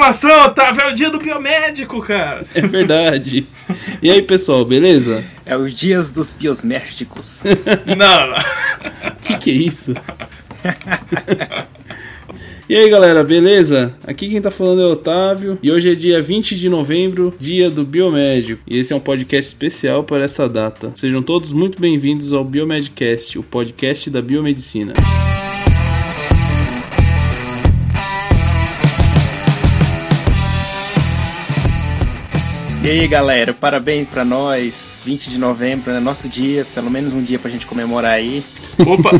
gravação, Otávio, é o dia do biomédico, cara. É verdade. E aí, pessoal, beleza? É os dias dos biomédicos. Não, O que, que é isso? E aí galera, beleza? Aqui quem tá falando é o Otávio e hoje é dia 20 de novembro, dia do biomédico. E esse é um podcast especial para essa data. Sejam todos muito bem-vindos ao Biomedcast, o podcast da biomedicina. E aí galera, parabéns pra nós, 20 de novembro, é nosso dia, pelo menos um dia pra gente comemorar aí. Opa!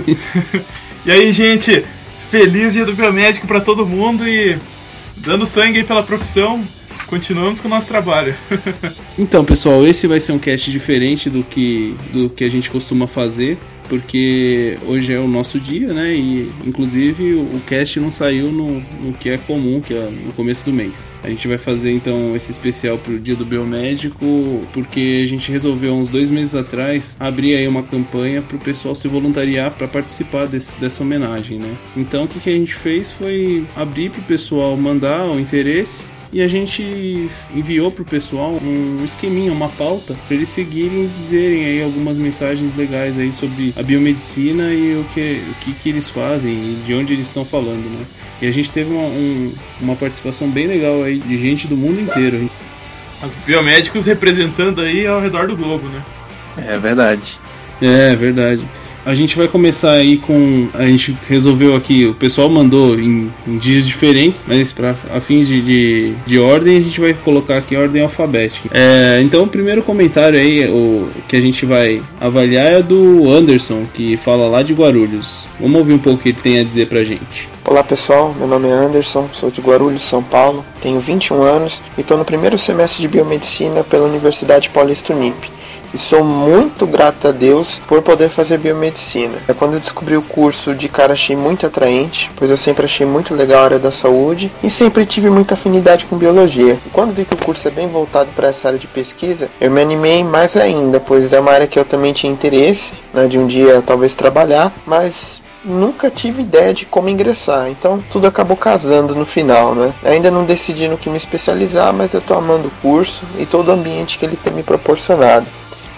e aí, gente? Feliz dia do biomédico pra todo mundo e dando sangue aí pela profissão. Continuamos com o nosso trabalho. Então, pessoal, esse vai ser um cast diferente do que, do que a gente costuma fazer, porque hoje é o nosso dia, né? E inclusive o cast não saiu no, no que é comum, que é no começo do mês. A gente vai fazer então esse especial pro dia do biomédico, porque a gente resolveu uns dois meses atrás abrir aí uma campanha pro pessoal se voluntariar para participar desse, dessa homenagem, né? Então o que, que a gente fez foi abrir pro pessoal mandar o interesse e a gente enviou pro pessoal um esqueminha, uma pauta, para eles seguirem e dizerem aí algumas mensagens legais aí sobre a biomedicina e o que, o que, que eles fazem e de onde eles estão falando, né? E a gente teve uma, um, uma participação bem legal aí de gente do mundo inteiro. Os biomédicos representando aí ao redor do globo, né? É verdade. É, verdade. A gente vai começar aí com. A gente resolveu aqui, o pessoal mandou em, em dias diferentes, mas para a fins de, de, de, ordem, a gente vai colocar aqui ordem alfabética. É, então, o primeiro comentário aí, o que a gente vai avaliar é do Anderson, que fala lá de Guarulhos. Vamos ouvir um pouco o que ele tem a dizer pra gente. Olá pessoal, meu nome é Anderson, sou de Guarulhos, São Paulo, tenho 21 anos e estou no primeiro semestre de biomedicina pela Universidade Paulista Unip. E sou muito grato a Deus por poder fazer biomedicina. É quando eu descobri o curso, de cara achei muito atraente, pois eu sempre achei muito legal a área da saúde e sempre tive muita afinidade com biologia. E quando vi que o curso é bem voltado para essa área de pesquisa, eu me animei mais ainda, pois é uma área que eu também tinha interesse, né, de um dia talvez trabalhar, mas nunca tive ideia de como ingressar, então tudo acabou casando no final, né? Ainda não decidi no que me especializar, mas eu tô amando o curso e todo o ambiente que ele tem me proporcionado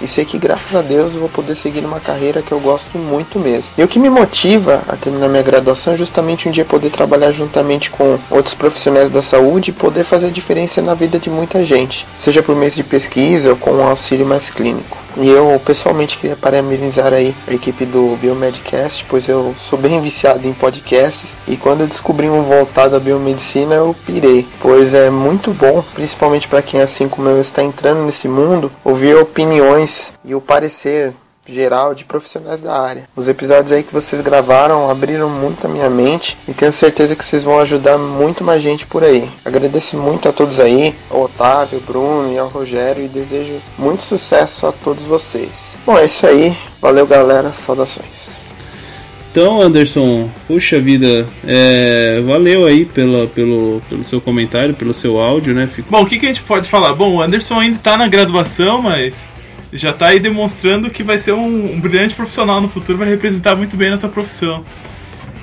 e sei que graças a Deus eu vou poder seguir numa carreira que eu gosto muito mesmo. E o que me motiva a terminar minha graduação é justamente um dia poder trabalhar juntamente com outros profissionais da saúde e poder fazer diferença na vida de muita gente, seja por meio de pesquisa ou com um auxílio mais clínico. E eu pessoalmente queria parabenizar aí a equipe do Biomedcast, pois eu sou bem viciado em podcasts e quando eu descobri um voltado à biomedicina eu pirei, pois é muito bom, principalmente para quem assim como eu está entrando nesse mundo, ouvir opiniões e o parecer geral de profissionais da área. Os episódios aí que vocês gravaram abriram muito a minha mente e tenho certeza que vocês vão ajudar muito mais gente por aí. Agradeço muito a todos aí, ao Otávio, Bruno e ao Rogério e desejo muito sucesso a todos vocês. Bom, é isso aí. Valeu, galera. Saudações. Então, Anderson, puxa vida, é, valeu aí pela, pelo, pelo seu comentário, pelo seu áudio, né? Fico... Bom, o que, que a gente pode falar? Bom, o Anderson ainda está na graduação, mas já está aí demonstrando que vai ser um, um, brilhante profissional no futuro, vai representar muito bem nessa profissão.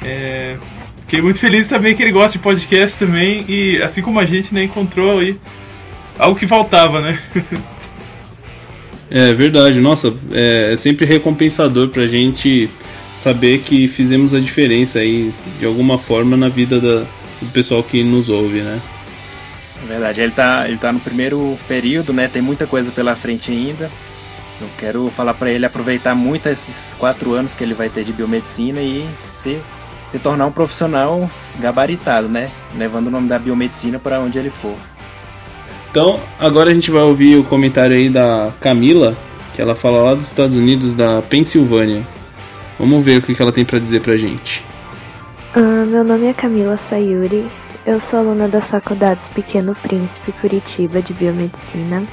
É, fiquei muito feliz de saber que ele gosta de podcast também e, assim como a gente, né, encontrou aí algo que faltava, né? é verdade, nossa, é, é sempre recompensador pra gente saber que fizemos a diferença aí de alguma forma na vida da, do pessoal que nos ouve, né? É verdade, ele tá, ele tá no primeiro período, né? Tem muita coisa pela frente ainda. Eu quero falar para ele aproveitar muito esses quatro anos que ele vai ter de biomedicina e se, se tornar um profissional gabaritado, né? Levando o nome da biomedicina para onde ele for. Então, agora a gente vai ouvir o comentário aí da Camila, que ela fala lá dos Estados Unidos, da Pensilvânia. Vamos ver o que ela tem para dizer pra gente. Uh, meu nome é Camila Sayuri, eu sou aluna da Faculdade Pequeno Príncipe Curitiba de Biomedicina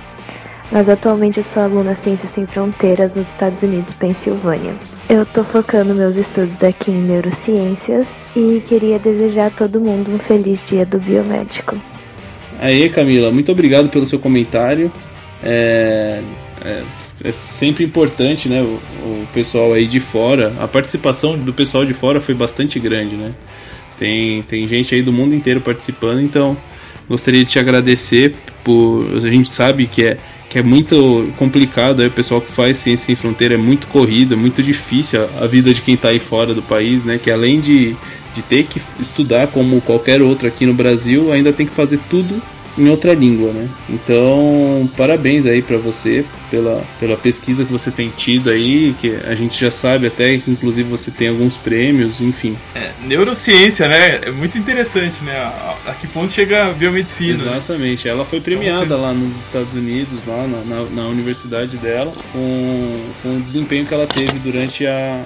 mas atualmente eu sou aluna Ciências Sem Fronteiras nos Estados Unidos, Pensilvânia. Eu estou focando meus estudos aqui em neurociências e queria desejar a todo mundo um feliz dia do biomédico. Aí, Camila, muito obrigado pelo seu comentário. É, é, é sempre importante, né? O, o, pessoal aí de fora, a participação do pessoal de fora foi bastante grande, né? Tem, tem gente aí do mundo inteiro participando, então gostaria de te agradecer por. A gente sabe que é que é muito complicado, é o pessoal que faz ciência sem fronteira é muito corrido, é muito difícil a, a vida de quem está aí fora do país, né? Que além de, de ter que estudar como qualquer outro aqui no Brasil, ainda tem que fazer tudo em outra língua, né? Então, parabéns aí para você pela, pela pesquisa que você tem tido aí, que a gente já sabe até que inclusive você tem alguns prêmios, enfim. É, neurociência, né? É muito interessante, né? A, a que ponto chega a biomedicina? Exatamente. Né? Ela foi premiada então, lá nos Estados Unidos, lá na, na, na universidade dela, com, com o desempenho que ela teve durante a,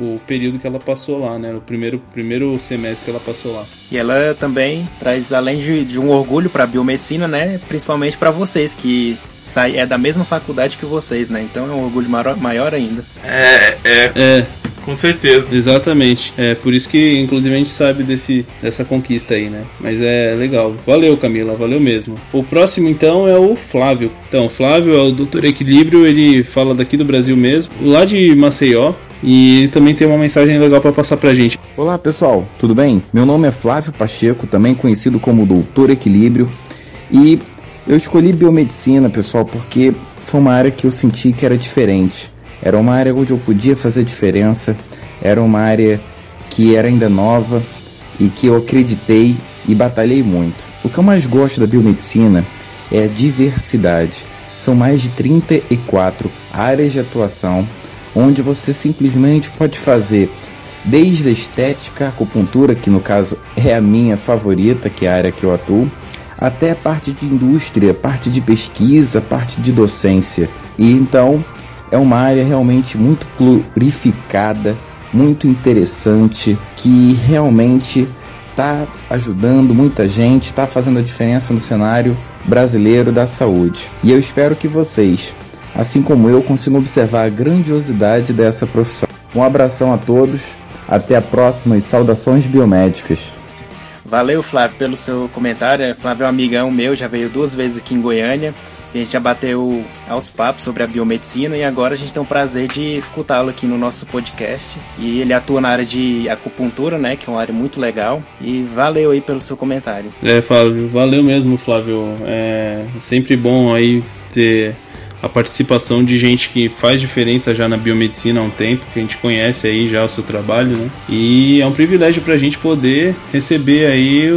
o período que ela passou lá, né? O primeiro, primeiro semestre que ela passou lá. E ela também traz, além de, de um orgulho para a biomedicina, né? Principalmente para vocês, que sai, é da mesma faculdade que vocês, né? Então é um orgulho maior, maior ainda. É, é. É. Com certeza. Exatamente. É por isso que, inclusive, a gente sabe desse, dessa conquista aí, né? Mas é legal. Valeu, Camila. Valeu mesmo. O próximo, então, é o Flávio. Então, o Flávio é o Doutor Equilíbrio. Ele fala daqui do Brasil mesmo. Lá de Maceió. E ele também tem uma mensagem legal para passar pra gente. Olá pessoal, tudo bem? Meu nome é Flávio Pacheco, também conhecido como Doutor Equilíbrio. E eu escolhi biomedicina, pessoal, porque foi uma área que eu senti que era diferente. Era uma área onde eu podia fazer diferença, era uma área que era ainda nova e que eu acreditei e batalhei muito. O que eu mais gosto da biomedicina é a diversidade. São mais de 34 áreas de atuação onde você simplesmente pode fazer desde a estética, a acupuntura, que no caso é a minha favorita, que é a área que eu atuo, até a parte de indústria, parte de pesquisa, parte de docência. E então é uma área realmente muito glorificada, muito interessante, que realmente está ajudando muita gente, está fazendo a diferença no cenário brasileiro da saúde. E eu espero que vocês assim como eu, consigo observar a grandiosidade dessa profissão. Um abração a todos, até a próxima e saudações biomédicas. Valeu, Flávio, pelo seu comentário. Flávio é um amigão meu, já veio duas vezes aqui em Goiânia. A gente já bateu aos papos sobre a biomedicina e agora a gente tem o prazer de escutá-lo aqui no nosso podcast. E ele atua na área de acupuntura, né? Que é uma área muito legal. E valeu aí pelo seu comentário. É, Flávio, valeu mesmo, Flávio. É sempre bom aí ter a participação de gente que faz diferença já na biomedicina há um tempo, que a gente conhece aí já o seu trabalho, né? E é um privilégio para a gente poder receber aí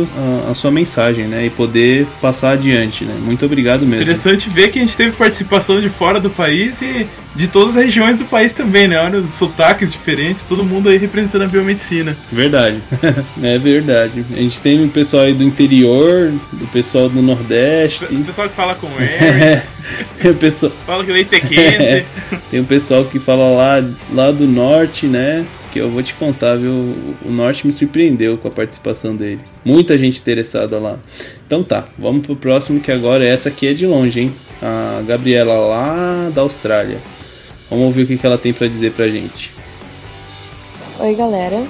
a, a, sua mensagem, né? E poder passar adiante, né? Muito obrigado mesmo. Interessante ver que a gente teve participação de fora do país e de todas as regiões do país também, né? Olha os sotaques diferentes, todo mundo aí representando a biomedicina. Verdade. é verdade. A gente tem o pessoal aí do interior, o pessoal do Nordeste. O pessoal que fala com R. é, o pessoal... Fala que leite é quente. tem o pessoal que fala lá, lá do norte, né? Que eu vou te contar, viu? O norte me surpreendeu com a participação deles. Muita gente interessada lá. Então tá, vamos pro próximo que agora essa aqui é de longe, hein? A Gabriela lá da Austrália. Vamos ouvir o que ela tem para dizer pra gente. Oi, galera.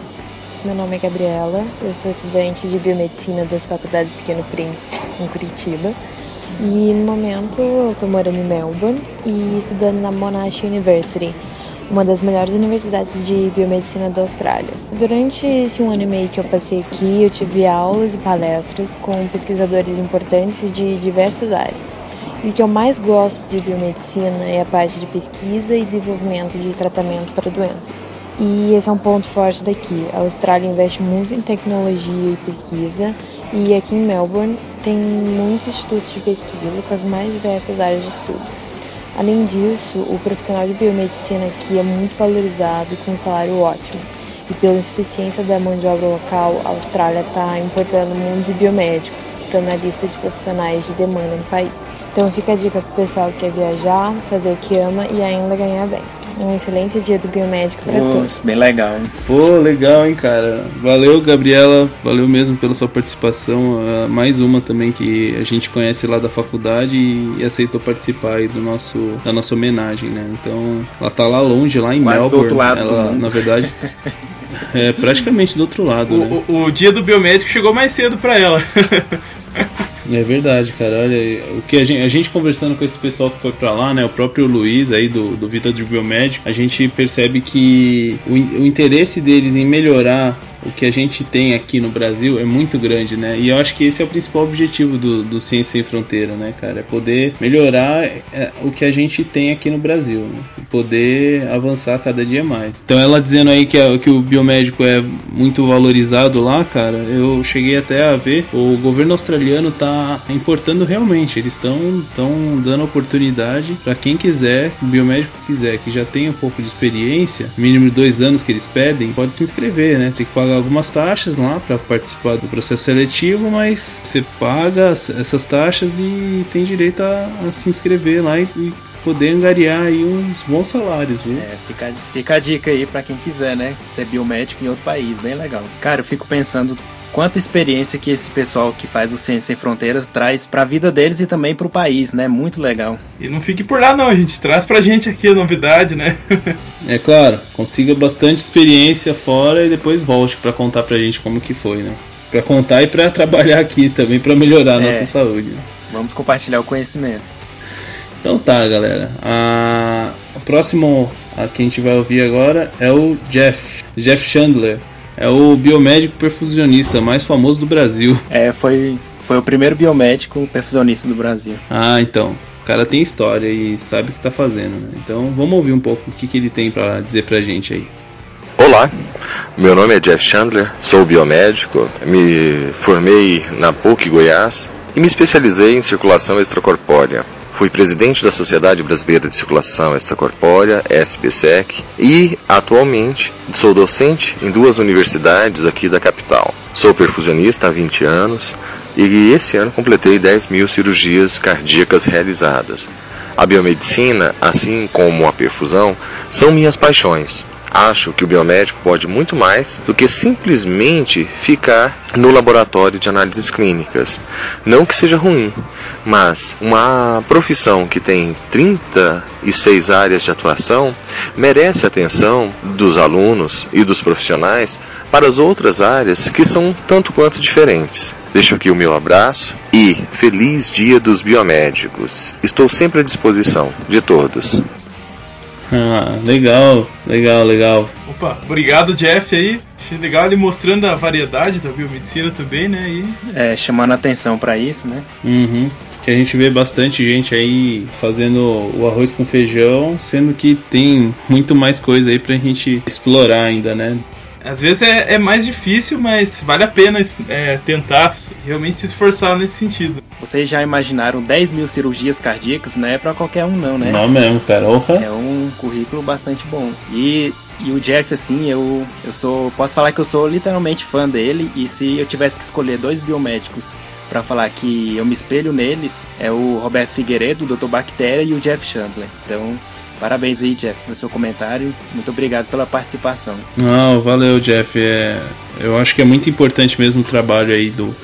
Meu nome é Gabriela, eu sou estudante de biomedicina das faculdades Pequeno Príncipe, em Curitiba. E no momento eu estou morando em Melbourne e estudando na Monash University, uma das melhores universidades de biomedicina da Austrália. Durante esse um ano e meio que eu passei aqui, eu tive aulas e palestras com pesquisadores importantes de diversas áreas. E o que eu mais gosto de biomedicina é a parte de pesquisa e desenvolvimento de tratamentos para doenças. E esse é um ponto forte daqui. A Austrália investe muito em tecnologia e pesquisa, e aqui em Melbourne tem muitos institutos de pesquisa com as mais diversas áreas de estudo. Além disso, o profissional de biomedicina aqui é muito valorizado com um salário ótimo. E pela insuficiência da mão de obra local, a Austrália está importando muitos biomédicos, estando na lista de profissionais de demanda no país. Então fica a dica para o pessoal que quer viajar, fazer o que ama e ainda ganhar bem. Um excelente dia do biomédico para todos. Bem legal, hein? Pô, legal, hein, cara. Valeu, Gabriela. Valeu mesmo pela sua participação. Uh, mais uma também que a gente conhece lá da faculdade e, e, aceitou participar aí do nosso, da nossa homenagem, né? Então, ela tá lá longe, lá em Quase Melbourne. Do outro lado ela, na verdade. É praticamente do outro lado. O, né? o, o dia do biomédico chegou mais cedo para ela. É verdade, cara. Olha, o que a gente, a gente conversando com esse pessoal que foi para lá, né? O próprio Luiz aí do, do Vida de Biomédico, a gente percebe que o, o interesse deles em melhorar o que a gente tem aqui no Brasil é muito grande, né? E eu acho que esse é o principal objetivo do, do Ciência Sem Fronteira, né, cara? É poder melhorar é, o que a gente tem aqui no Brasil, né? poder avançar cada dia mais. Então ela dizendo aí que, é, que o biomédico é muito valorizado lá, cara, eu cheguei até a ver, o governo australiano tá importando realmente, eles estão estão dando oportunidade para quem quiser, o biomédico quiser, que já tem um pouco de experiência, mínimo dois anos que eles pedem, pode se inscrever, né? Tem que pagar algumas taxas lá para participar do processo seletivo, mas você paga essas taxas e tem direito a, a se inscrever lá e, e poder angariar aí uns bons salários, viu? É, fica, fica a dica aí para quem quiser, né? Ser biomédico em outro país, bem legal. Cara, eu fico pensando quanta experiência que esse pessoal que faz o Ciência Sem Fronteiras traz para a vida deles e também para o país, né? Muito legal. E não fique por lá não, a gente traz pra gente aqui a novidade, né? é claro, consiga bastante experiência fora e depois volte para contar pra gente como que foi, né? Para contar e para trabalhar aqui também para melhorar a é, nossa saúde. Né? Vamos compartilhar o conhecimento. Então tá, galera. A... O próximo a que a gente vai ouvir agora é o Jeff, Jeff Chandler. É o biomédico perfusionista mais famoso do Brasil. É, foi, foi o primeiro biomédico perfusionista do Brasil. Ah, então. O cara tem história e sabe o que tá fazendo, né? Então vamos ouvir um pouco o que, que ele tem para dizer pra gente aí. Olá, meu nome é Jeff Chandler, sou biomédico, me formei na PUC Goiás e me especializei em circulação extracorpórea. Fui presidente da Sociedade Brasileira de Circulação Extracorpórea, SBSEC, e atualmente sou docente em duas universidades aqui da capital. Sou perfusionista há 20 anos e esse ano completei 10 mil cirurgias cardíacas realizadas. A biomedicina, assim como a perfusão, são minhas paixões. Acho que o biomédico pode muito mais do que simplesmente ficar no laboratório de análises clínicas. Não que seja ruim, mas uma profissão que tem 36 áreas de atuação merece atenção dos alunos e dos profissionais para as outras áreas que são tanto quanto diferentes. Deixo aqui o meu abraço e feliz Dia dos Biomédicos. Estou sempre à disposição de todos. Ah, legal, legal, legal. Opa, obrigado Jeff aí. Achei legal ele mostrando a variedade da biomedicina também, né? E... É, chamando atenção para isso, né? Uhum. Que a gente vê bastante gente aí fazendo o arroz com feijão, sendo que tem muito mais coisa aí pra gente explorar ainda, né? Às vezes é, é mais difícil, mas vale a pena é, tentar realmente se esforçar nesse sentido. Vocês já imaginaram 10 mil cirurgias cardíacas? Não é pra qualquer um, não, né? Não mesmo, cara. É um currículo bastante bom. E, e o Jeff, assim, eu, eu sou. Posso falar que eu sou literalmente fã dele. E se eu tivesse que escolher dois biomédicos para falar que eu me espelho neles, é o Roberto Figueiredo, o Dr. Bactéria e o Jeff Chandler. Então, Parabéns aí, Jeff, pelo seu comentário. Muito obrigado pela participação. Não, valeu, Jeff. É, eu acho que é muito importante mesmo o trabalho aí do.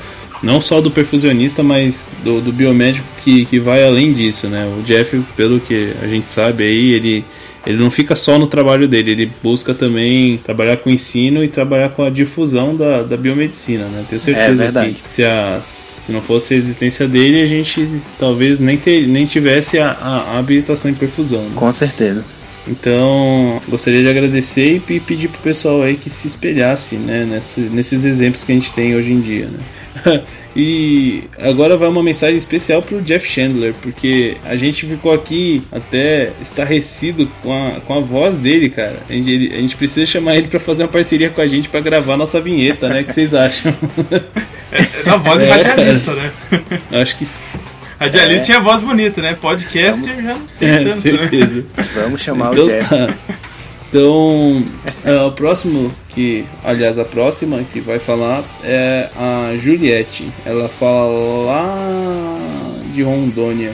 Não só do perfusionista, mas do, do biomédico que, que vai além disso, né? O Jeff, pelo que a gente sabe aí, ele, ele não fica só no trabalho dele, ele busca também trabalhar com o ensino e trabalhar com a difusão da, da biomedicina, né? Tenho certeza é que se as se não fosse a existência dele, a gente talvez nem, ter, nem tivesse a, a, a habilitação em perfusão. Né? Com certeza. Então, gostaria de agradecer e pedir pro pessoal aí que se espelhasse, né, nesse, nesses exemplos que a gente tem hoje em dia, né? E agora vai uma mensagem especial pro Jeff Chandler, porque a gente ficou aqui até estarrecido com a, com a voz dele, cara. A gente, ele, a gente precisa chamar ele para fazer uma parceria com a gente para gravar nossa vinheta, né? O que vocês acham? É, a voz é, radialista, né? Acho que Radialista é. tinha voz bonita, né? Podcast Vamos... já não sei é, tanto, certeza. Né? Vamos chamar então, o Jeff. Tá. Então, é, o próximo que, aliás, a próxima que vai falar é a Juliette. Ela fala lá de Rondônia.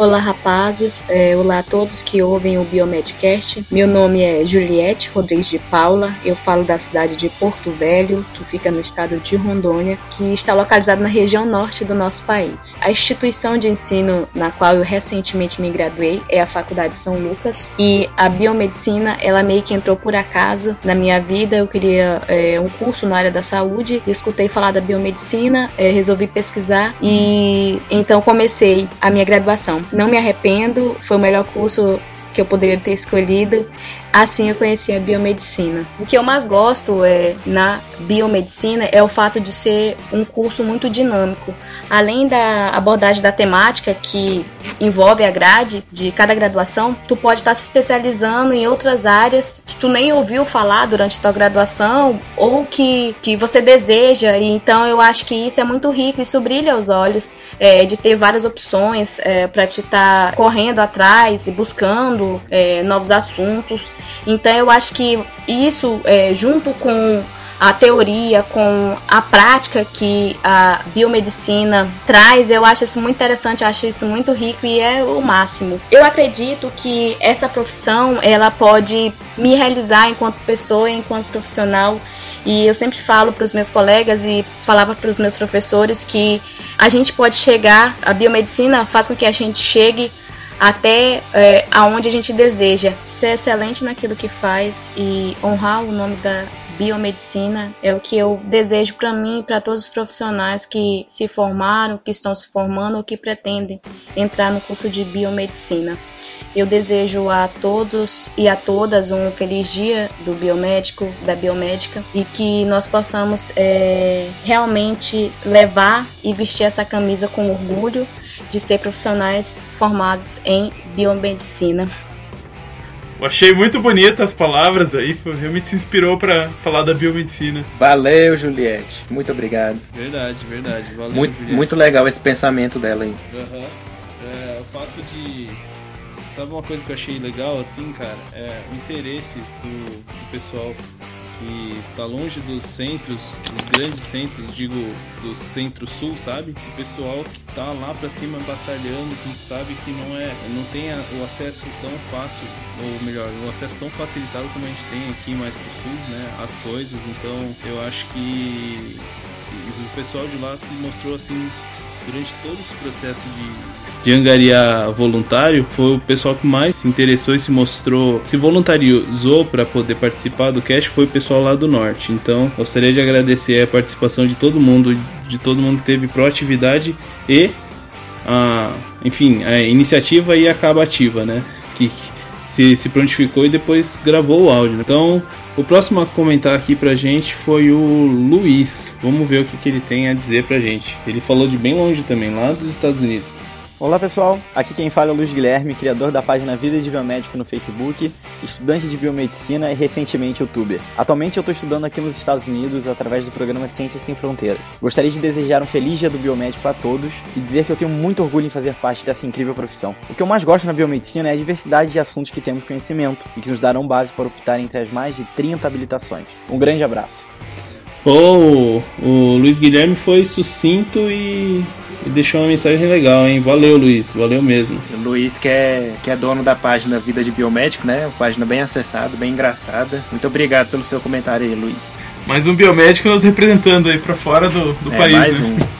Olá, rapazes. É, olá a todos que ouvem o Biomedcast. Meu nome é Juliette Rodrigues de Paula. Eu falo da cidade de Porto Velho, que fica no estado de Rondônia, que está localizado na região norte do nosso país. A instituição de ensino na qual eu recentemente me graduei é a Faculdade São Lucas e a biomedicina, ela meio que entrou por acaso na minha vida. Eu queria é, um curso na área da saúde, escutei falar da biomedicina, é, resolvi pesquisar e então comecei a minha graduação. Não me arrependo, foi o melhor curso que eu poderia ter escolhido. Assim eu conheci a biomedicina. O que eu mais gosto é na biomedicina é o fato de ser um curso muito dinâmico. Além da abordagem da temática que envolve a grade de cada graduação, tu pode estar se especializando em outras áreas que tu nem ouviu falar durante a tua graduação ou que, que você deseja. E então eu acho que isso é muito rico, isso brilha aos olhos é, de ter várias opções é, para te estar tá correndo atrás e buscando é, novos assuntos. Então eu acho que isso, é, junto com a teoria, com a prática que a biomedicina traz, eu acho isso muito interessante, acho isso muito rico e é o máximo. Eu acredito que essa profissão ela pode me realizar enquanto pessoa, enquanto profissional. E eu sempre falo para os meus colegas e falava para os meus professores que a gente pode chegar, a biomedicina faz com que a gente chegue até é, aonde a gente deseja. Ser excelente naquilo que faz e honrar o nome da biomedicina é o que eu desejo para mim e para todos os profissionais que se formaram, que estão se formando ou que pretendem entrar no curso de biomedicina. Eu desejo a todos e a todas um feliz dia do biomédico, da biomédica e que nós possamos é, realmente levar e vestir essa camisa com orgulho de ser profissionais formados em biomedicina. Eu achei muito bonita as palavras aí, realmente se inspirou para falar da biomedicina. Valeu, Juliette. Muito obrigado. Verdade, verdade. Valeu, muito, muito legal esse pensamento dela aí. Uhum. É, o fato de. Sabe uma coisa que eu achei legal, assim, cara? É o interesse do, do pessoal que tá longe dos centros, dos grandes centros, digo, do centro-sul, sabe? Esse pessoal que tá lá pra cima batalhando, que sabe que não é, não tem o acesso tão fácil, ou melhor, o acesso tão facilitado como a gente tem aqui mais pro sul, né? As coisas, então eu acho que, que o pessoal de lá se mostrou assim durante todo esse processo de de angariar voluntário foi o pessoal que mais se interessou e se mostrou, se voluntariou para poder participar do cast foi o pessoal lá do norte. Então, gostaria de agradecer a participação de todo mundo, de todo mundo que teve proatividade e a, enfim, a iniciativa e a acabativa, né? Que, se, se prontificou e depois gravou o áudio. Então, o próximo a comentar aqui pra gente foi o Luiz. Vamos ver o que, que ele tem a dizer pra gente. Ele falou de bem longe também, lá dos Estados Unidos. Olá pessoal, aqui quem fala é o Luiz Guilherme, criador da página Vida de Biomédico no Facebook, estudante de biomedicina e recentemente youtuber. Atualmente eu estou estudando aqui nos Estados Unidos através do programa Ciências Sem Fronteiras. Gostaria de desejar um feliz dia do biomédico a todos e dizer que eu tenho muito orgulho em fazer parte dessa incrível profissão. O que eu mais gosto na biomedicina é a diversidade de assuntos que temos conhecimento e que nos darão base para optar entre as mais de 30 habilitações. Um grande abraço. Oh, o Luiz Guilherme foi sucinto e e deixou uma mensagem legal, hein? Valeu, Luiz, valeu mesmo. O Luiz, que é, que é dono da página Vida de Biomédico, né? Uma página bem acessada, bem engraçada. Muito obrigado pelo seu comentário aí, Luiz. Mais um biomédico nos representando aí para fora do, do é, país, mais né? Um.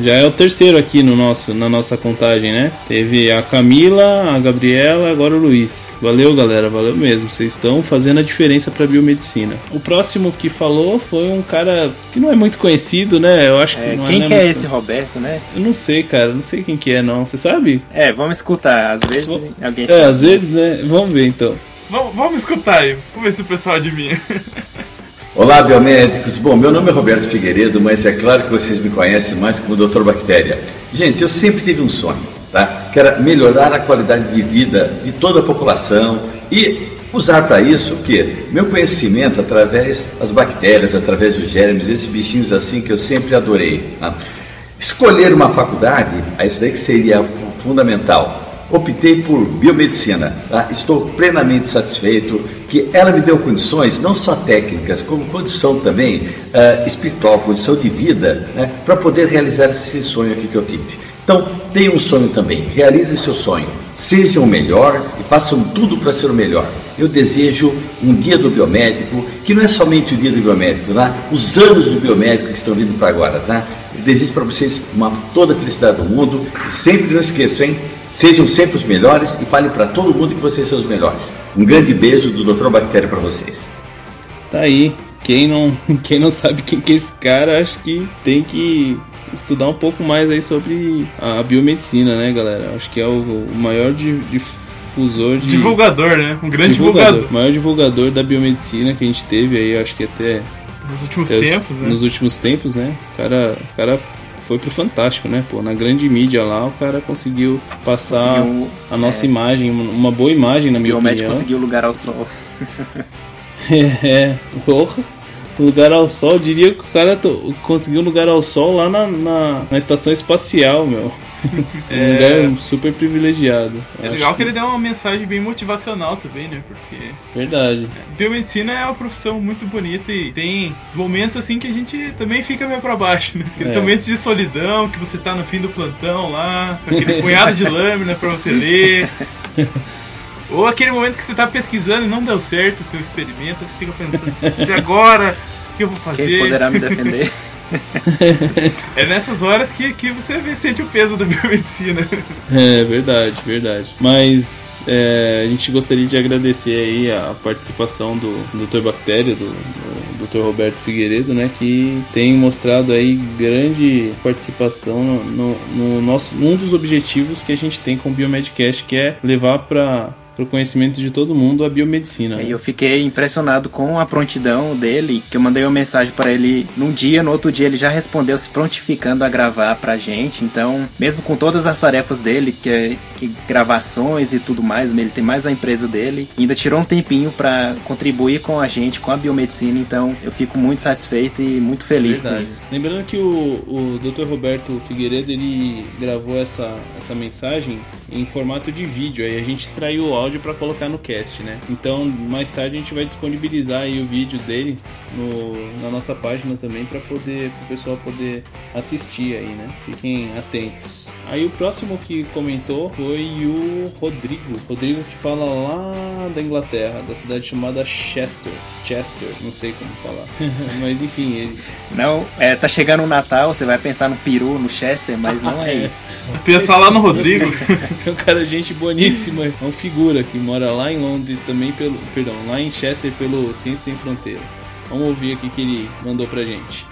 Já é o terceiro aqui no nosso, na nossa contagem, né? Teve a Camila, a Gabriela, agora o Luiz. Valeu, galera, valeu mesmo. Vocês estão fazendo a diferença para biomedicina. O próximo que falou foi um cara que não é muito conhecido, né? Eu acho que é, não quem é, que é muito... esse Roberto, né? Eu não sei, cara, não sei quem que é, não. Você sabe? É, vamos escutar. Às vezes alguém é, sabe. É, às vezes, né? Vamos ver então. Vamos, vamos escutar aí. Vamos ver se o pessoal adivinha. Olá, biomédicos. Bom, meu nome é Roberto Figueiredo, mas é claro que vocês me conhecem mais como Dr. Bactéria. Gente, eu sempre tive um sonho, tá? Que era melhorar a qualidade de vida de toda a população e usar para isso o quê? Meu conhecimento através das bactérias, através dos germes, esses bichinhos assim que eu sempre adorei. Tá? Escolher uma faculdade, isso daí que seria fundamental optei por biomedicina. Tá? Estou plenamente satisfeito que ela me deu condições, não só técnicas, como condição também uh, espiritual, condição de vida, né, para poder realizar esse sonho aqui que eu tive. Então, tenha um sonho também, realize seu sonho, sejam o melhor e façam tudo para ser o melhor. Eu desejo um dia do biomédico, que não é somente o dia do biomédico, tá? os anos do biomédico que estão vindo para agora, tá? Eu desejo para vocês uma, toda a felicidade do mundo. E sempre não esqueçam, hein? Sejam sempre os melhores e fale para todo mundo que vocês são os melhores. Um grande beijo do Dr. Bactéria para vocês. Tá aí. Quem não, quem não sabe quem que é esse cara, acho que tem que estudar um pouco mais aí sobre a biomedicina, né, galera? Acho que é o, o maior de, difusor de. Divulgador, né? Um grande divulgador. divulgador. Maior divulgador da biomedicina que a gente teve aí, acho que até. Nos últimos até os- tempos, né? Nos últimos tempos, né? O cara, o cara foi pro Fantástico, né? Pô, na grande mídia lá, o cara conseguiu passar Conseguiu, a nossa é. imagem, uma boa imagem, na minha opinião. conseguiu lugar ao sol. É, porra. Lugar ao sol, eu diria que o cara conseguiu lugar ao sol lá na, na, na estação espacial, meu. Um É. lugar super privilegiado. É legal que ele deu uma mensagem bem motivacional também, né? Porque Verdade. biomedicina é uma profissão muito bonita e tem momentos assim que a gente também fica meio pra baixo, né? Aquele É. momentos de solidão, que você tá no fim do plantão lá, com aquele punhado de lâmina pra você ler. Ou aquele momento que você tá pesquisando e não deu certo o teu experimento, você fica pensando, e agora? O que eu vou fazer? Quem poderá me defender? É nessas horas que, que você sente o peso da biomedicina. É, verdade, verdade. Mas é, a gente gostaria de agradecer aí a participação do Dr. Bactéria, do, do Dr. Roberto Figueiredo, né? Que tem mostrado aí grande participação no, no- no nosso, num dos objetivos que a gente tem com o Biomedcast, que é levar para o conhecimento de todo mundo a biomedicina. né? E eu fiquei impressionado com a prontidão dele, que eu mandei uma mensagem pra ele num dia, no outro dia ele já respondeu se prontificando a gravar pra gente. Então, mesmo com todas as tarefas dele, que é que gravações e tudo mais, ele tem mais a empresa dele, ainda tirou um tempinho pra contribuir com a gente, com a biomedicina. Então, eu fico muito satisfeito e muito feliz com Verdade. isso. Lembrando que o, o Dr. Roberto Figueiredo ele gravou essa, essa mensagem em formato de vídeo, aí a gente extraiu áudio para colocar no cast, né? Então mais tarde a gente vai disponibilizar aí o vídeo dele no, na nossa página também para poder o pessoal poder assistir aí, né? Fiquem atentos. Aí o próximo que comentou foi o Rodrigo. Rodrigo que fala lá da Inglaterra, da cidade chamada Chester. Chester, não sei como falar. Mas enfim, ele, Não, é, tá chegando o Natal, você vai pensar no peru, no Chester, mas não é isso. Pensar lá no Rodrigo. É um cara, gente boníssima. É um figura que mora lá em Londres também, pelo. Perdão, lá em Chester pelo Ciência Sem Fronteira. Vamos ouvir aqui que ele mandou pra gente.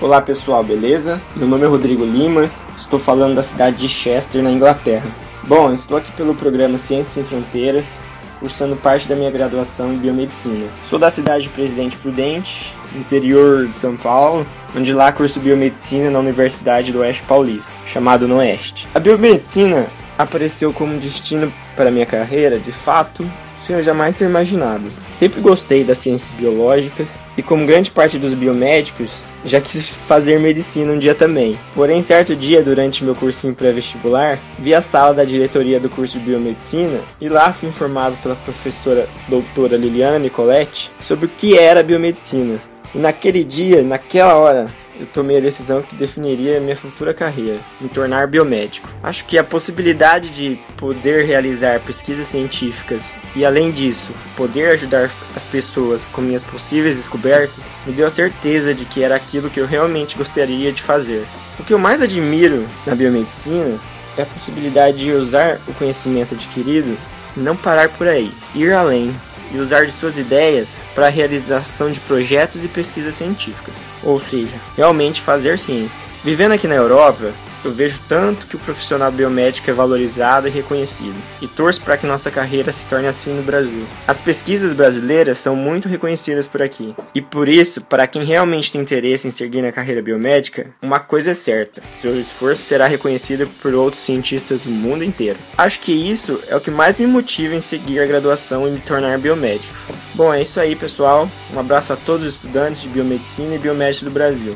Olá pessoal, beleza? Meu nome é Rodrigo Lima, estou falando da cidade de Chester, na Inglaterra. Bom, estou aqui pelo programa Ciências Sem Fronteiras, cursando parte da minha graduação em biomedicina. Sou da cidade de Presidente Prudente, interior de São Paulo, onde lá curso biomedicina na Universidade do Oeste Paulista, chamado Noeste. A biomedicina apareceu como destino para minha carreira, de fato, sem eu jamais ter imaginado. Sempre gostei das ciências biológicas e, como grande parte dos biomédicos, já quis fazer medicina um dia também. Porém, certo dia, durante meu cursinho pré-vestibular, vi a sala da diretoria do curso de biomedicina e lá fui informado pela professora doutora Liliana Nicoletti sobre o que era biomedicina. E naquele dia, naquela hora, eu tomei a decisão que definiria minha futura carreira, me tornar biomédico. Acho que a possibilidade de poder realizar pesquisas científicas e, além disso, poder ajudar as pessoas com minhas possíveis descobertas me deu a certeza de que era aquilo que eu realmente gostaria de fazer. O que eu mais admiro na biomedicina é a possibilidade de usar o conhecimento adquirido e não parar por aí, ir além e usar de suas ideias para a realização de projetos e pesquisas científicas, ou seja, realmente fazer ciência. Vivendo aqui na Europa, eu vejo tanto que o profissional biomédico é valorizado e reconhecido, e torço para que nossa carreira se torne assim no Brasil. As pesquisas brasileiras são muito reconhecidas por aqui, e por isso, para quem realmente tem interesse em seguir na carreira biomédica, uma coisa é certa: seu esforço será reconhecido por outros cientistas do mundo inteiro. Acho que isso é o que mais me motiva em seguir a graduação e me tornar biomédico. Bom, é isso aí, pessoal. Um abraço a todos os estudantes de biomedicina e biomédico do Brasil.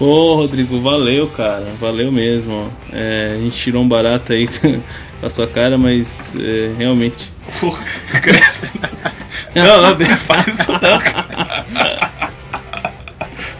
Ô, Rodrigo, valeu, cara. Valeu mesmo. É, a gente tirou um barato aí com a sua cara, mas é, realmente. Não, não, faz isso não, cara.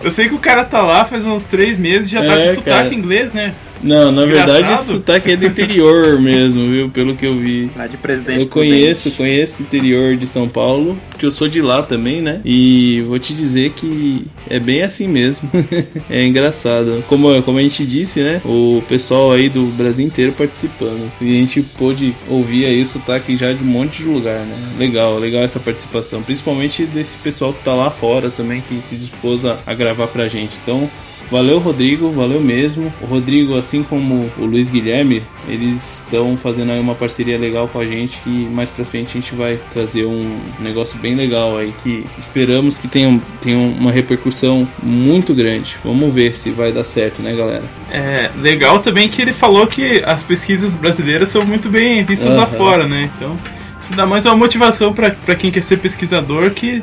Eu sei que o cara tá lá faz uns três meses e já tá É, com sotaque cara. inglês, né? Não, na verdade Engraçado. esse sotaque é do interior mesmo, viu? Pelo que eu vi. Lá de Presidente Eu conheço, conheço o interior de São Paulo, porque eu sou de lá também, né? E vou te dizer que é bem assim mesmo. é engraçado. Como, como a gente disse, né? O pessoal aí do Brasil inteiro participando. E a gente pôde ouvir aí o sotaque já de um monte de lugar, né? Legal, legal essa participação. Principalmente desse pessoal que tá lá fora também, que se dispôs a, a gravar pra gente. Então, Valeu, Rodrigo, valeu mesmo. O Rodrigo, assim como o Luiz Guilherme, eles estão fazendo aí uma parceria legal com a gente que mais pra frente a gente vai trazer um negócio bem legal aí que esperamos que tenha, tenha uma repercussão muito grande. Vamos ver se vai dar certo, né, galera? É legal também que ele falou que as pesquisas brasileiras são muito bem vistas uhum. lá fora, né? Então isso dá mais uma motivação para quem quer ser pesquisador que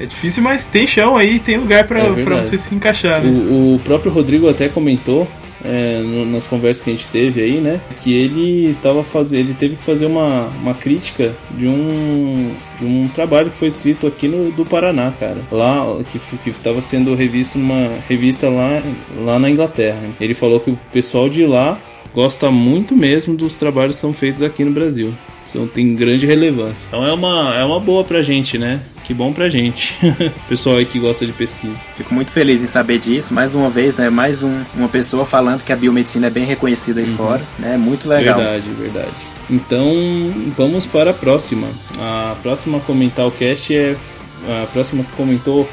é difícil, mas tem chão aí, tem lugar para é você se encaixar. Né? O, o, próprio Rodrigo até comentou é, no, nas conversas que a gente teve aí, né, que ele tava fazendo, ele teve que fazer uma, uma crítica de um de um trabalho que foi escrito aqui no do Paraná, cara, lá que que estava sendo revisto numa revista lá lá na Inglaterra. Ele falou que o pessoal de lá gosta muito mesmo dos trabalhos que são feitos aqui no Brasil. Então tem grande relevância. Então é uma, é uma boa pra gente, né? Que bom pra gente. Pessoal aí que gosta de pesquisa. Fico muito feliz em saber disso. Mais uma vez, né? Mais um, uma pessoa falando que a biomedicina é bem reconhecida aí uhum. fora, né? Muito legal. Verdade, verdade. Então, vamos para a próxima. A próxima a comentar o cast é a próxima que comentou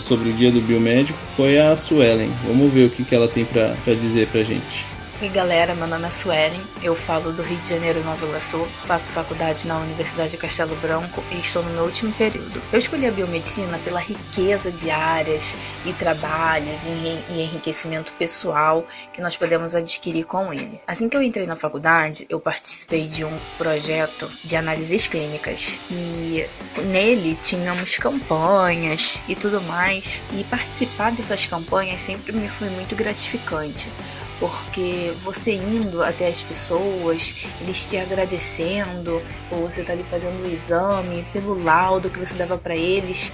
sobre o dia do biomédico foi a Suelen. Vamos ver o que, que ela tem para dizer pra gente. Oi galera, meu nome é Suelen, eu falo do Rio de Janeiro, Nova Iguaçu, faço faculdade na Universidade de Castelo Branco e estou no meu último período. Eu escolhi a biomedicina pela riqueza de áreas e trabalhos e enriquecimento pessoal que nós podemos adquirir com ele. Assim que eu entrei na faculdade, eu participei de um projeto de análises clínicas e nele tínhamos campanhas e tudo mais, e participar dessas campanhas sempre me foi muito gratificante porque você indo até as pessoas, eles te agradecendo, ou você tá ali fazendo o exame, pelo laudo que você dava para eles,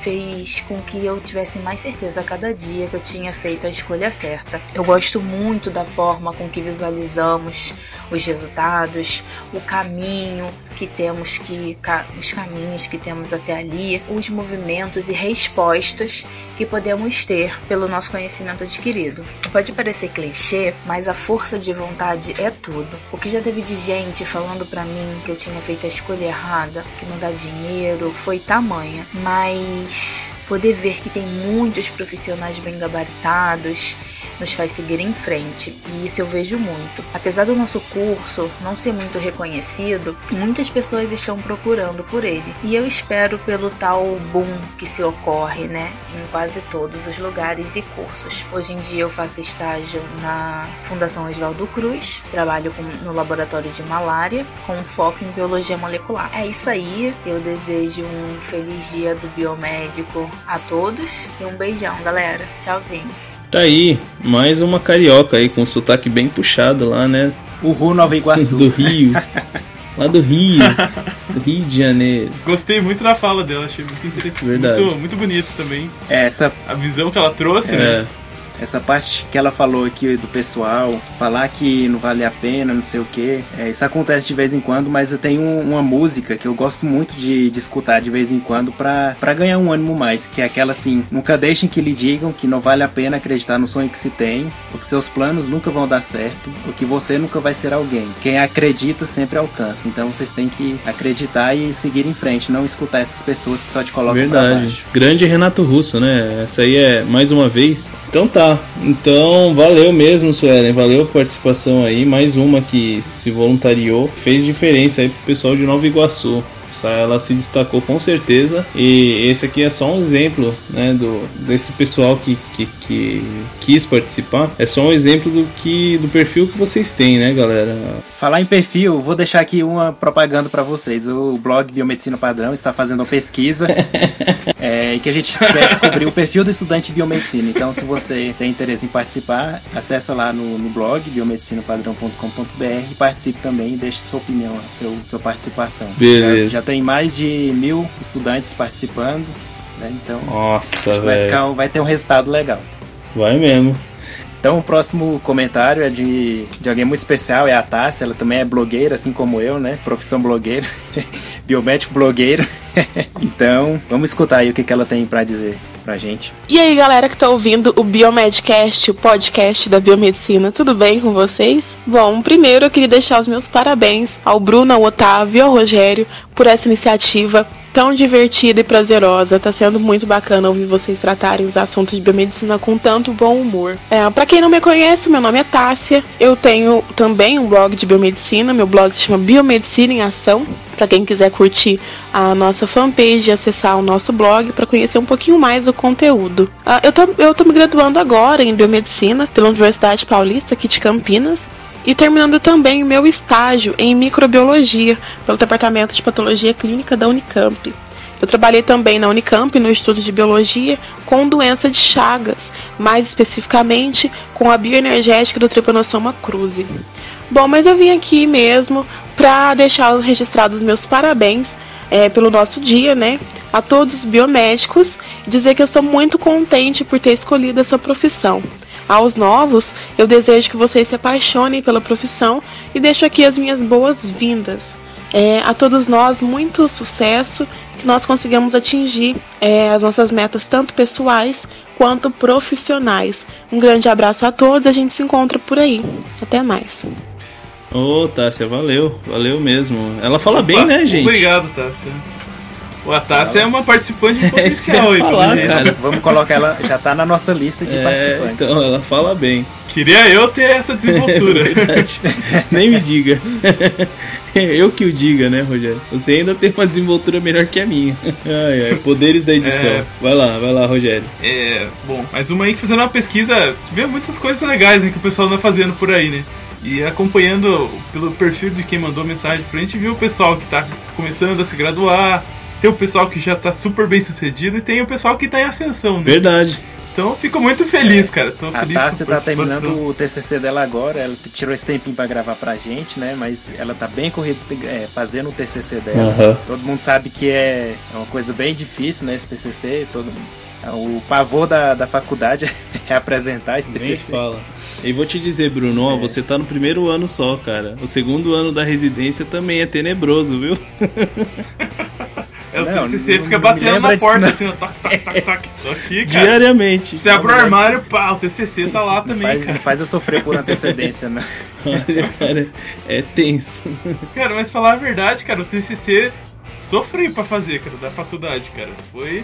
fez com que eu tivesse mais certeza a cada dia que eu tinha feito a escolha certa. Eu gosto muito da forma com que visualizamos os resultados, o caminho que temos que os caminhos que temos até ali, os movimentos e respostas que podemos ter pelo nosso conhecimento adquirido. Pode parecer clichê, mas a força de vontade é tudo. O que já teve de gente falando para mim que eu tinha feito a escolha errada, que não dá dinheiro, foi tamanha, mas poder ver que tem muitos profissionais bem gabaritados nos faz seguir em frente, e isso eu vejo muito. Apesar do nosso curso não ser muito reconhecido, muitas pessoas estão procurando por ele, e eu espero pelo tal boom que se ocorre, né, em quase todos os lugares e cursos. Hoje em dia eu faço estágio na Fundação Oswaldo Cruz, trabalho com, no laboratório de malária, com foco em biologia molecular. É isso aí, eu desejo um feliz dia do biomédico a todos e um beijão, galera. Tchauzinho. Tá aí, mais uma carioca aí com um sotaque bem puxado lá, né? O Ru Nova Iguaçu. Do Rio. lá do Rio. do Rio de Janeiro. Gostei muito da fala dela, achei muito interessante. Verdade. Muito, muito bonito também. É, essa... A visão que ela trouxe, é. né? Essa parte que ela falou aqui do pessoal, falar que não vale a pena, não sei o que, é, isso acontece de vez em quando, mas eu tenho uma música que eu gosto muito de, de escutar de vez em quando pra ganhar um ânimo mais, que é aquela assim: nunca deixem que lhe digam que não vale a pena acreditar no sonho que se tem, ou que seus planos nunca vão dar certo, ou que você nunca vai ser alguém. Quem acredita sempre alcança, então vocês têm que acreditar e seguir em frente, não escutar essas pessoas que só te colocam Verdade. pra baixo. Grande Renato Russo, né? Essa aí é mais uma vez. Então tá. Então, valeu mesmo, Suelen. Valeu a participação aí. Mais uma que se voluntariou. Fez diferença aí pro pessoal de Nova Iguaçu. Ela se destacou com certeza. E esse aqui é só um exemplo né, do, desse pessoal que, que, que quis participar. É só um exemplo do, que, do perfil que vocês têm, né, galera? Falar em perfil, vou deixar aqui uma propaganda para vocês. O blog Biomedicina Padrão está fazendo uma pesquisa é, em que a gente quer descobrir o perfil do estudante de biomedicina. Então, se você tem interesse em participar, acessa lá no, no blog biomedicinapadrão.com.br e participe também e deixe sua opinião, seu, sua participação. Beleza. Já, já tem mais de mil estudantes participando. Né? Então, Nossa, vai, ficar, vai ter um resultado legal. Vai mesmo. Então o próximo comentário é de, de alguém muito especial, é a Tássia, ela também é blogueira, assim como eu, né? Profissão blogueira, biomédico blogueiro. então, vamos escutar aí o que, que ela tem para dizer pra gente. E aí, galera que tá ouvindo o Biomedcast, o podcast da biomedicina, tudo bem com vocês? Bom, primeiro eu queria deixar os meus parabéns ao Bruno, ao Otávio e ao Rogério por essa iniciativa tão divertida e prazerosa. Tá sendo muito bacana ouvir vocês tratarem os assuntos de biomedicina com tanto bom humor. É, para quem não me conhece, meu nome é Tássia. Eu tenho também um blog de biomedicina. Meu blog se chama Biomedicina em Ação. Para quem quiser curtir a nossa fanpage e acessar o nosso blog para conhecer um pouquinho mais do conteúdo. Uh, eu, tô, eu tô me graduando agora em biomedicina pela Universidade Paulista aqui de Campinas e terminando também o meu estágio em microbiologia pelo Departamento de Patologia Clínica da Unicamp. Eu trabalhei também na Unicamp no estudo de biologia com doença de Chagas, mais especificamente com a bioenergética do Trypanosoma cruzi. Bom, mas eu vim aqui mesmo para deixar registrados os meus parabéns é, pelo nosso dia, né? A todos os biomédicos dizer que eu sou muito contente por ter escolhido essa profissão. Aos novos, eu desejo que vocês se apaixonem pela profissão e deixo aqui as minhas boas-vindas. É, a todos nós, muito sucesso, que nós consigamos atingir é, as nossas metas, tanto pessoais quanto profissionais. Um grande abraço a todos, a gente se encontra por aí. Até mais. Ô, oh, Tássia, valeu, valeu mesmo. Ela fala Opa, bem, né, gente? Obrigado, Tássia. O a Tássia é uma participante de potencial é falar, cara. Vamos colocar ela, já tá na nossa lista de é, participantes. Então, ela fala bem. Queria eu ter essa desenvoltura. é Nem me diga. eu que o diga, né, Rogério? Você ainda tem uma desenvoltura melhor que a minha. Ai, ai, poderes da edição. É... Vai lá, vai lá, Rogério. É, bom, mais uma aí que fazendo uma pesquisa, vê muitas coisas legais né, que o pessoal anda fazendo por aí, né? E acompanhando pelo perfil de quem mandou mensagem pra gente, viu o pessoal que tá começando a se graduar, tem o pessoal que já tá super bem sucedido e tem o pessoal que tá em ascensão, né? Verdade. Então fico muito feliz, cara. Tô a feliz Tássia tá terminando o TCC dela agora, ela tirou esse tempinho para gravar pra gente, né? Mas ela tá bem corrida é, fazendo o TCC dela. Uhum. Todo mundo sabe que é uma coisa bem difícil, né? Esse TCC, todo o pavor da, da faculdade é apresentar esse TCC. Nem fala. E vou te dizer, Bruno, ó, é. você tá no primeiro ano só, cara. O segundo ano da residência também é tenebroso, viu? É o não, TCC, fica batendo na porta assim, ó, tac, tac, tac, tac. Tô aqui, cara. Diariamente. Você abre o armário, pá, o TCC tá lá também, faz, cara. Faz eu sofrer por antecedência, né? Olha, cara, é tenso. Cara, mas falar a verdade, cara, o TCC sofri pra fazer, cara, da faculdade, cara. Foi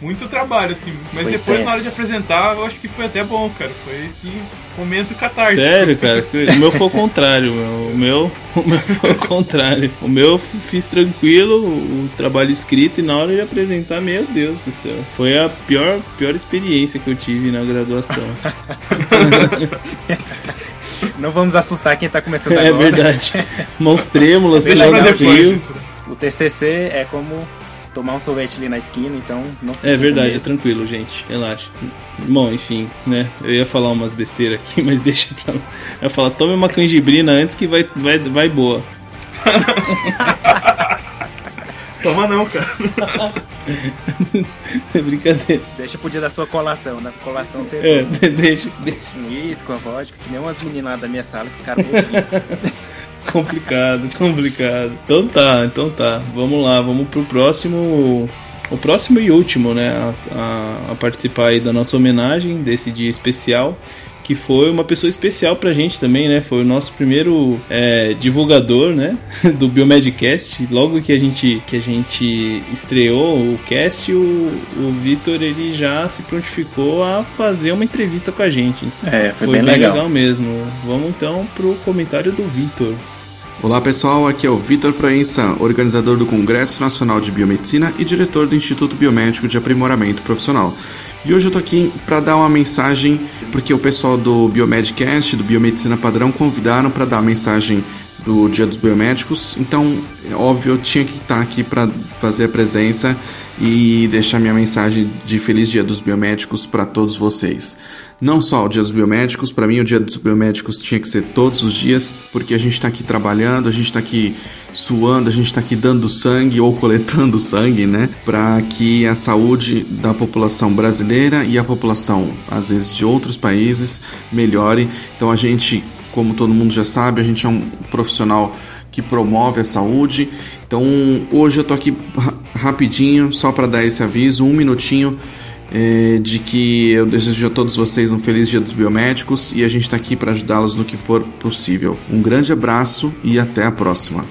muito trabalho, assim. Mas foi depois, tenso. na hora de apresentar, eu acho que foi até bom, cara. Foi, assim, um momento catártico. Sério, cara? O meu foi o contrário, meu. O meu, o meu foi o contrário. O meu fiz tranquilo, o trabalho escrito, e na hora de apresentar, meu Deus do céu. Foi a pior, pior experiência que eu tive na graduação. Não vamos assustar quem tá começando é agora. É verdade. Mãos trêmulas, frio. O TCC é como tomar um sorvete ali na esquina, então não É verdade, é tranquilo, gente. Relaxa. Bom, enfim, né? Eu ia falar umas besteiras aqui, mas deixa pra lá. Eu ia falar, tome uma canjibrina antes que vai, vai, vai boa. Toma não, cara. é brincadeira. Deixa pro dia da sua colação. Na colação você. É, deixa, deixa. Um uísque, uma vodka, que nem umas meninas lá da minha sala que ficaram complicado, complicado. Então tá, então tá. Vamos lá, vamos pro próximo. O próximo e último, né? A, a, a participar aí da nossa homenagem desse dia especial que foi uma pessoa especial pra gente também, né? Foi o nosso primeiro é, divulgador, né? Do Biomedcast. Logo que a gente, que a gente estreou o cast, o, o Vitor ele já se prontificou a fazer uma entrevista com a gente. É, foi, foi bem, bem legal. legal mesmo. Vamos então pro comentário do Vitor. Olá pessoal, aqui é o Vitor Proença, organizador do Congresso Nacional de Biomedicina e diretor do Instituto Biomédico de Aprimoramento Profissional. E hoje eu tô aqui para dar uma mensagem, porque o pessoal do Biomedcast, do Biomedicina Padrão, convidaram para dar a mensagem do Dia dos Biomédicos. Então, é óbvio, eu tinha que estar aqui para fazer a presença e deixar minha mensagem de Feliz Dia dos Biomédicos para todos vocês. Não só o Dia dos Biomédicos, para mim o Dia dos Biomédicos tinha que ser todos os dias, porque a gente está aqui trabalhando, a gente está aqui suando, a gente está aqui dando sangue ou coletando sangue, né, para que a saúde da população brasileira e a população, às vezes, de outros países melhore. Então a gente, como todo mundo já sabe, a gente é um profissional que promove a saúde. Então hoje eu tô aqui rapidinho só para dar esse aviso, um minutinho é, de que eu desejo a todos vocês um feliz Dia dos Biomédicos e a gente está aqui para ajudá-los no que for possível. Um grande abraço e até a próxima.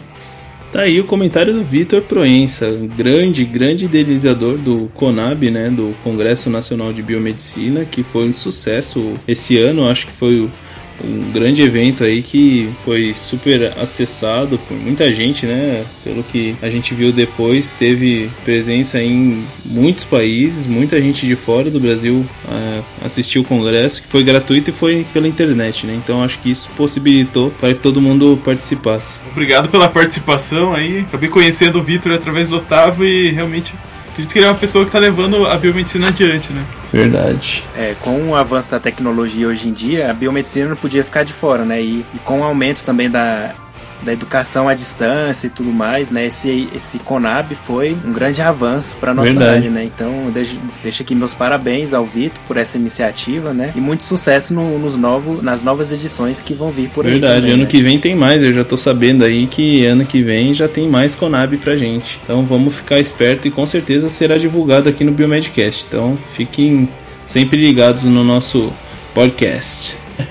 Tá aí o comentário do Vitor Proença, grande, grande idealizador do CONAB, né, do Congresso Nacional de Biomedicina, que foi um sucesso esse ano, acho que foi um grande evento aí que foi super acessado por muita gente, né? Pelo que a gente viu depois, teve presença em muitos países, muita gente de fora do Brasil uh, assistiu o congresso, que foi gratuito e foi pela internet, né? Então acho que isso possibilitou para que todo mundo participasse. Obrigado pela participação aí. Acabei conhecendo o Vitor através do Otávio e realmente acredito que ele é uma pessoa que está levando a biomedicina adiante, né? Verdade. É, com o avanço da tecnologia hoje em dia, a biomedicina não podia ficar de fora, né? E, e com o aumento também da, da educação à distância e tudo mais, né? Esse, esse Conab foi um grande avanço para nossa Verdade. área, né? Então, deixo, deixo aqui meus parabéns ao Vitor por essa iniciativa, né? E muito sucesso no, nos novo, nas novas edições que vão vir por Verdade. aí. Verdade, ano né? que vem tem mais, eu já tô sabendo aí que ano que vem já tem mais Conab pra gente. Então, vamos ficar esperto e com certeza será divulgado aqui no Biomedcast. Então, fiquem sempre ligados no nosso podcast.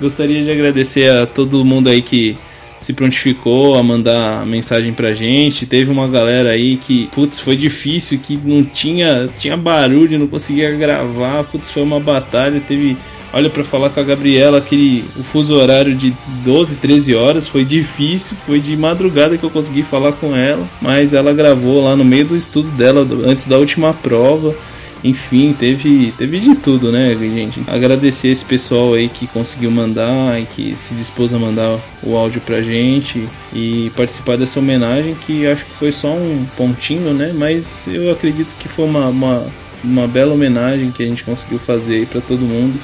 Gostaria de agradecer a todo mundo aí que se prontificou a mandar mensagem pra gente. Teve uma galera aí que, putz, foi difícil, que não tinha, tinha barulho, não conseguia gravar. Putz, foi uma batalha. Teve, olha, para falar com a Gabriela, aquele o fuso horário de 12, 13 horas foi difícil. Foi de madrugada que eu consegui falar com ela, mas ela gravou lá no meio do estudo dela, antes da última prova. Enfim, teve, teve de tudo, né, gente? Agradecer esse pessoal aí que conseguiu mandar e que se dispôs a mandar o áudio pra gente e participar dessa homenagem que acho que foi só um pontinho, né? Mas eu acredito que foi uma, uma, uma bela homenagem que a gente conseguiu fazer aí pra todo mundo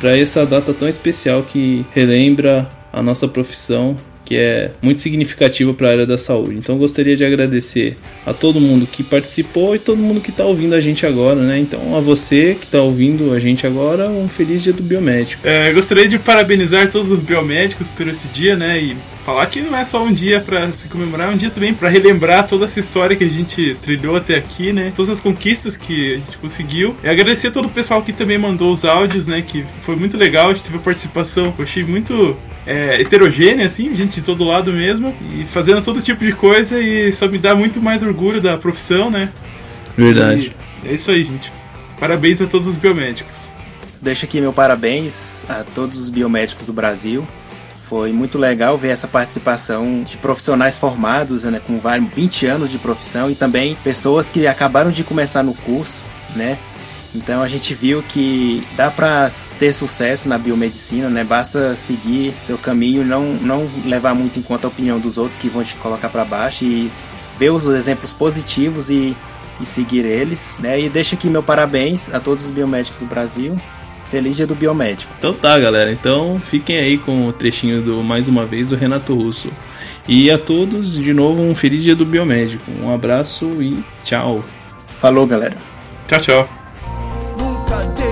para essa data tão especial que relembra a nossa profissão que é muito significativa para a área da saúde. Então gostaria de agradecer a todo mundo que participou e todo mundo que está ouvindo a gente agora, né? Então a você que está ouvindo a gente agora, um feliz dia do biomédico. É, gostaria de parabenizar todos os biomédicos por esse dia, né? E falar que não é só um dia para se comemorar, é um dia também para relembrar toda essa história que a gente trilhou até aqui, né? Todas as conquistas que a gente conseguiu. E agradecer a todo o pessoal que também mandou os áudios, né? Que foi muito legal, a gente teve a participação, eu achei muito é, heterogênea, assim, gente de todo lado mesmo, e fazendo todo tipo de coisa e só me dá muito mais orgulho da profissão, né? Verdade. E é isso aí, gente. Parabéns a todos os biomédicos. Deixo aqui meu parabéns a todos os biomédicos do Brasil. Foi muito legal ver essa participação de profissionais formados, né, com 20 anos de profissão e também pessoas que acabaram de começar no curso, né? Então a gente viu que dá para ter sucesso na biomedicina, né? Basta seguir seu caminho, não não levar muito em conta a opinião dos outros que vão te colocar para baixo e ver os exemplos positivos e, e seguir eles, né? E deixa aqui meu parabéns a todos os biomédicos do Brasil. Feliz dia do biomédico. Então tá, galera. Então fiquem aí com o trechinho do mais uma vez do Renato Russo. E a todos, de novo, um feliz dia do biomédico. Um abraço e tchau. Falou, galera. Tchau, tchau. Nunca